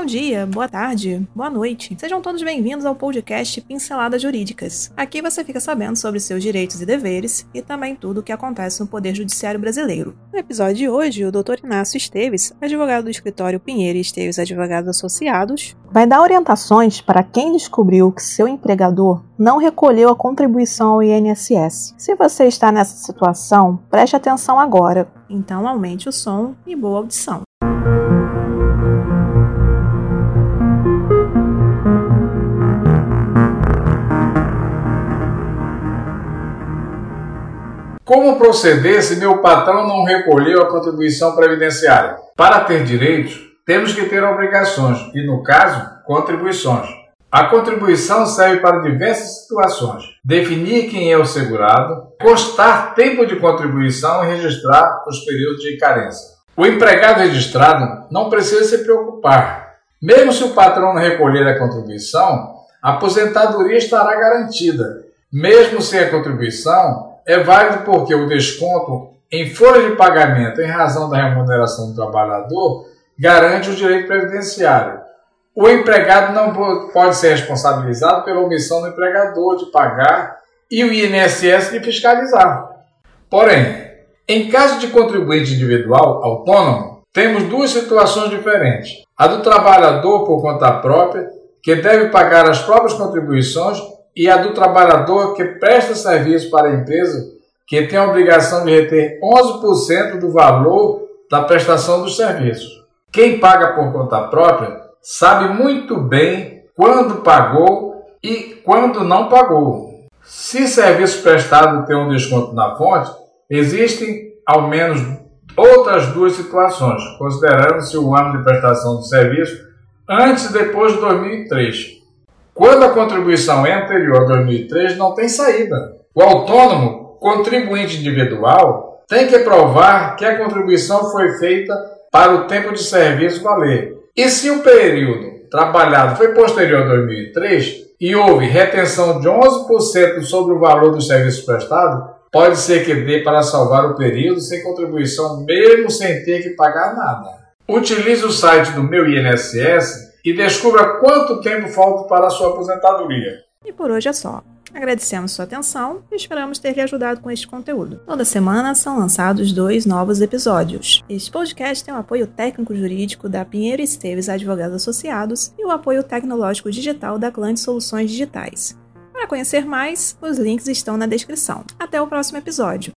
Bom dia, boa tarde, boa noite. Sejam todos bem-vindos ao podcast Pinceladas Jurídicas. Aqui você fica sabendo sobre seus direitos e deveres e também tudo o que acontece no Poder Judiciário Brasileiro. No episódio de hoje, o Dr. Inácio Esteves, advogado do escritório Pinheiro e Esteves Advogados Associados, vai dar orientações para quem descobriu que seu empregador não recolheu a contribuição ao INSS. Se você está nessa situação, preste atenção agora. Então aumente o som e boa audição. Como proceder se meu patrão não recolheu a contribuição previdenciária? Para ter direitos, temos que ter obrigações e, no caso, contribuições. A contribuição serve para diversas situações: definir quem é o segurado, constar tempo de contribuição e registrar os períodos de carência. O empregado registrado não precisa se preocupar. Mesmo se o patrão não recolher a contribuição, a aposentadoria estará garantida. Mesmo sem a contribuição, é válido porque o desconto em folha de pagamento em razão da remuneração do trabalhador garante o direito previdenciário. O empregado não pode ser responsabilizado pela omissão do empregador de pagar e o INSS de fiscalizar. Porém, em caso de contribuinte individual autônomo, temos duas situações diferentes. A do trabalhador por conta própria, que deve pagar as próprias contribuições e a do trabalhador que presta serviço para a empresa, que tem a obrigação de reter 11% do valor da prestação dos serviços. Quem paga por conta própria sabe muito bem quando pagou e quando não pagou. Se serviço prestado tem um desconto na fonte, existem ao menos outras duas situações, considerando-se o ano de prestação do serviço antes e depois de 2003. Quando a contribuição é anterior a 2003, não tem saída. O autônomo, contribuinte individual, tem que provar que a contribuição foi feita para o tempo de serviço valer. E se o período trabalhado foi posterior a 2003 e houve retenção de 11% sobre o valor do serviço prestado, pode ser que dê para salvar o período sem contribuição, mesmo sem ter que pagar nada. Utilize o site do meu INSS e descubra quanto tempo falta para a sua aposentadoria. E por hoje é só. Agradecemos sua atenção e esperamos ter lhe ajudado com este conteúdo. Toda semana são lançados dois novos episódios. Este podcast tem o apoio técnico-jurídico da Pinheiro Esteves Advogados Associados e o apoio tecnológico digital da Clã Soluções Digitais. Para conhecer mais, os links estão na descrição. Até o próximo episódio.